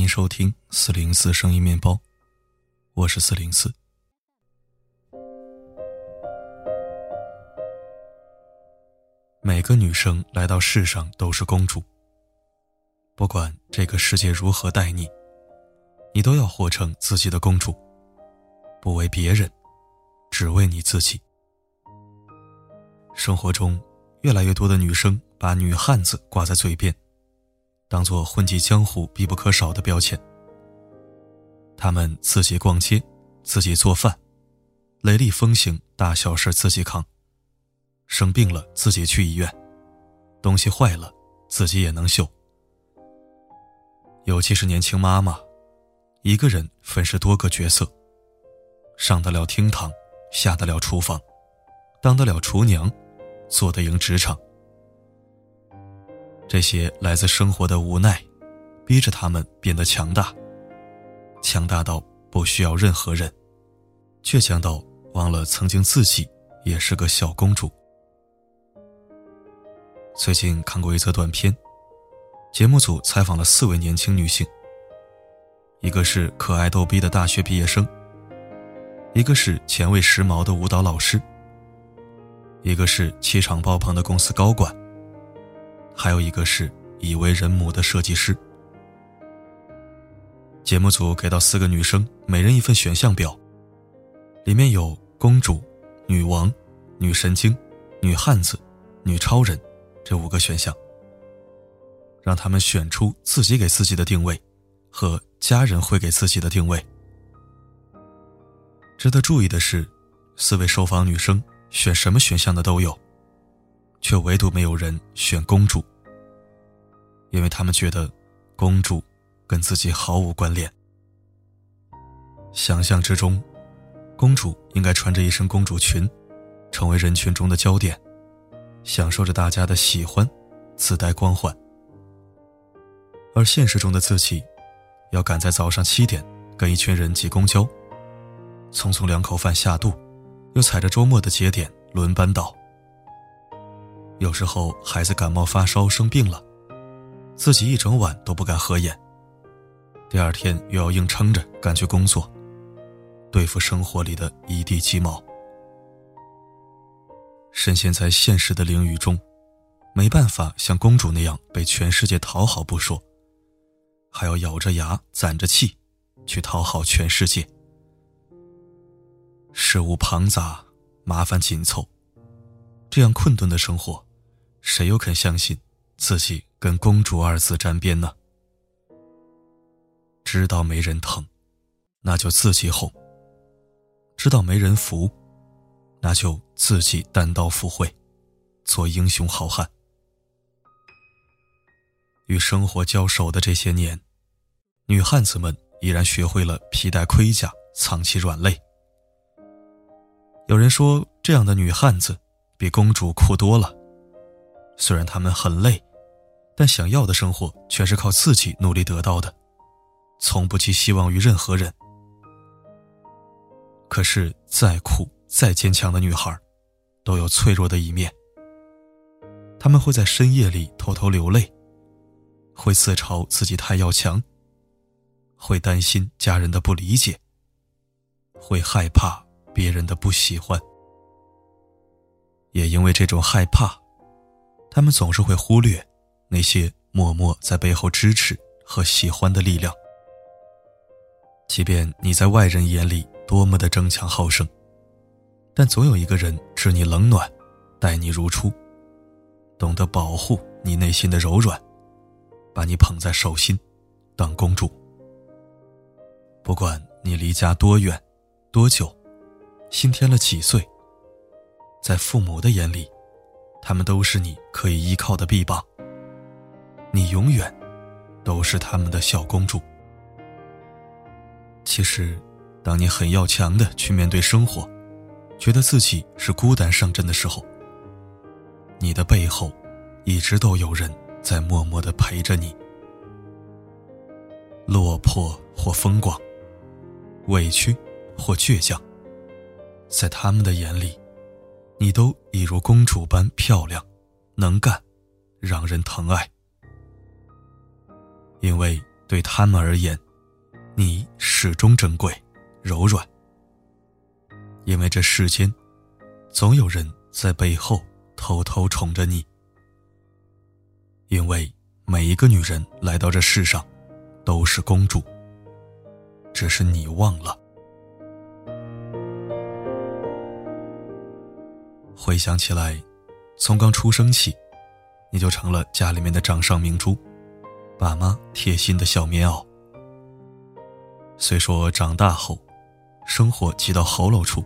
您收听四零四声音面包，我是四零四。每个女生来到世上都是公主，不管这个世界如何待你，你都要活成自己的公主，不为别人，只为你自己。生活中，越来越多的女生把“女汉子”挂在嘴边。当做混迹江湖必不可少的标签。他们自己逛街，自己做饭，雷厉风行，大小事自己扛。生病了自己去医院，东西坏了自己也能修。尤其是年轻妈妈，一个人分饰多个角色，上得了厅堂，下得了厨房，当得了厨娘，做得赢职场。这些来自生活的无奈，逼着他们变得强大，强大到不需要任何人，倔强到忘了曾经自己也是个小公主。最近看过一则短片，节目组采访了四位年轻女性，一个是可爱逗逼的大学毕业生，一个是前卫时髦的舞蹈老师，一个是气场爆棚的公司高管。还有一个是已为人母的设计师。节目组给到四个女生每人一份选项表，里面有公主、女王、女神经、女汉子、女超人这五个选项，让他们选出自己给自己的定位，和家人会给自己的定位。值得注意的是，四位受访女生选什么选项的都有。却唯独没有人选公主，因为他们觉得公主跟自己毫无关联。想象之中，公主应该穿着一身公主裙，成为人群中的焦点，享受着大家的喜欢，自带光环。而现实中的自己，要赶在早上七点跟一群人挤公交，匆匆两口饭下肚，又踩着周末的节点轮班倒。有时候孩子感冒发烧生病了，自己一整晚都不敢合眼。第二天又要硬撑着赶去工作，对付生活里的一地鸡毛。深陷在现实的囹圄中，没办法像公主那样被全世界讨好不说，还要咬着牙攒着气，去讨好全世界。事务庞杂，麻烦紧凑，这样困顿的生活。谁又肯相信自己跟“公主”二字沾边呢？知道没人疼，那就自己哄；知道没人扶，那就自己单刀赴会，做英雄好汉。与生活交手的这些年，女汉子们依然学会了皮带盔甲，藏起软肋。有人说，这样的女汉子比公主酷多了。虽然他们很累，但想要的生活全是靠自己努力得到的，从不寄希望于任何人。可是再苦再坚强的女孩，都有脆弱的一面。他们会在深夜里偷偷流泪，会自嘲自己太要强，会担心家人的不理解，会害怕别人的不喜欢，也因为这种害怕。他们总是会忽略那些默默在背后支持和喜欢的力量。即便你在外人眼里多么的争强好胜，但总有一个人知你冷暖，待你如初，懂得保护你内心的柔软，把你捧在手心，当公主。不管你离家多远，多久，新添了几岁，在父母的眼里。他们都是你可以依靠的臂膀，你永远都是他们的小公主。其实，当你很要强的去面对生活，觉得自己是孤单上阵的时候，你的背后一直都有人在默默的陪着你。落魄或风光，委屈或倔强，在他们的眼里。你都已如公主般漂亮、能干，让人疼爱。因为对他们而言，你始终珍贵、柔软。因为这世间，总有人在背后偷偷宠着你。因为每一个女人来到这世上，都是公主。只是你忘了。回想起来，从刚出生起，你就成了家里面的掌上明珠，爸妈贴心的小棉袄。虽说长大后，生活挤到喉咙处，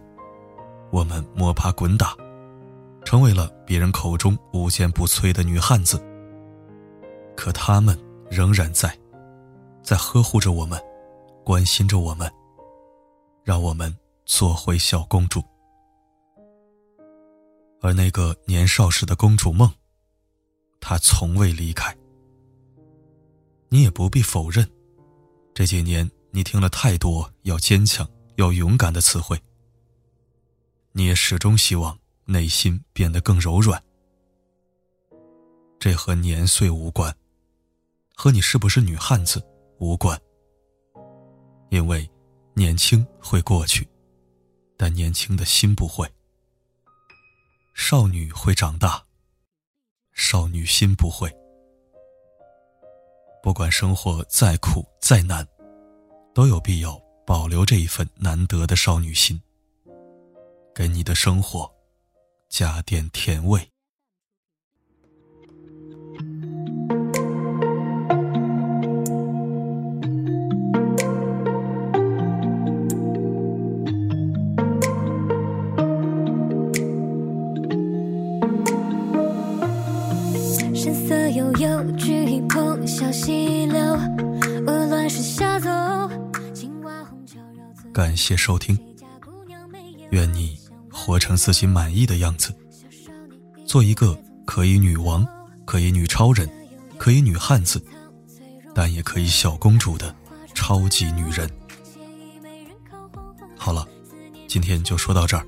我们摸爬滚打，成为了别人口中无坚不摧的女汉子。可他们仍然在，在呵护着我们，关心着我们，让我们做回小公主。而那个年少时的公主梦，她从未离开。你也不必否认，这几年你听了太多要坚强、要勇敢的词汇。你也始终希望内心变得更柔软。这和年岁无关。和你是不是女汉子无关，因为年轻会过去，但年轻的心不会。少女会长大，少女心不会。不管生活再苦再难，都有必要保留这一份难得的少女心，给你的生活加点甜味。感谢收听，愿你活成自己满意的样子，做一个可以女王、可以女超人、可以女汉子，但也可以小公主的超级女人。好了，今天就说到这儿，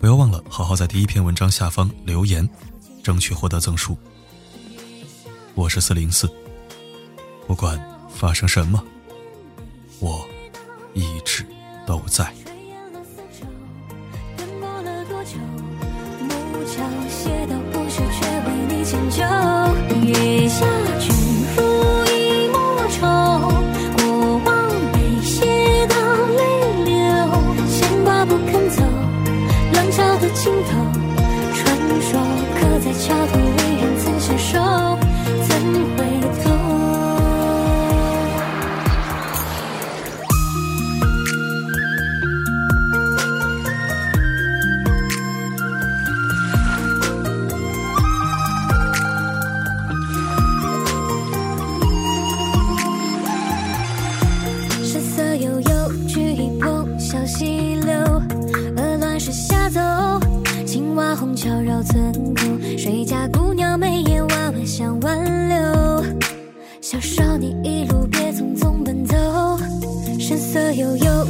不要忘了好好在第一篇文章下方留言，争取获得赠书。我是四零四，不管发生什么，我一直都在。等到了多久木桥写到不朽，却为你迁就。红桥绕村口，谁家姑娘眉眼弯弯想挽留，小少年一路别匆匆奔走，神色悠悠。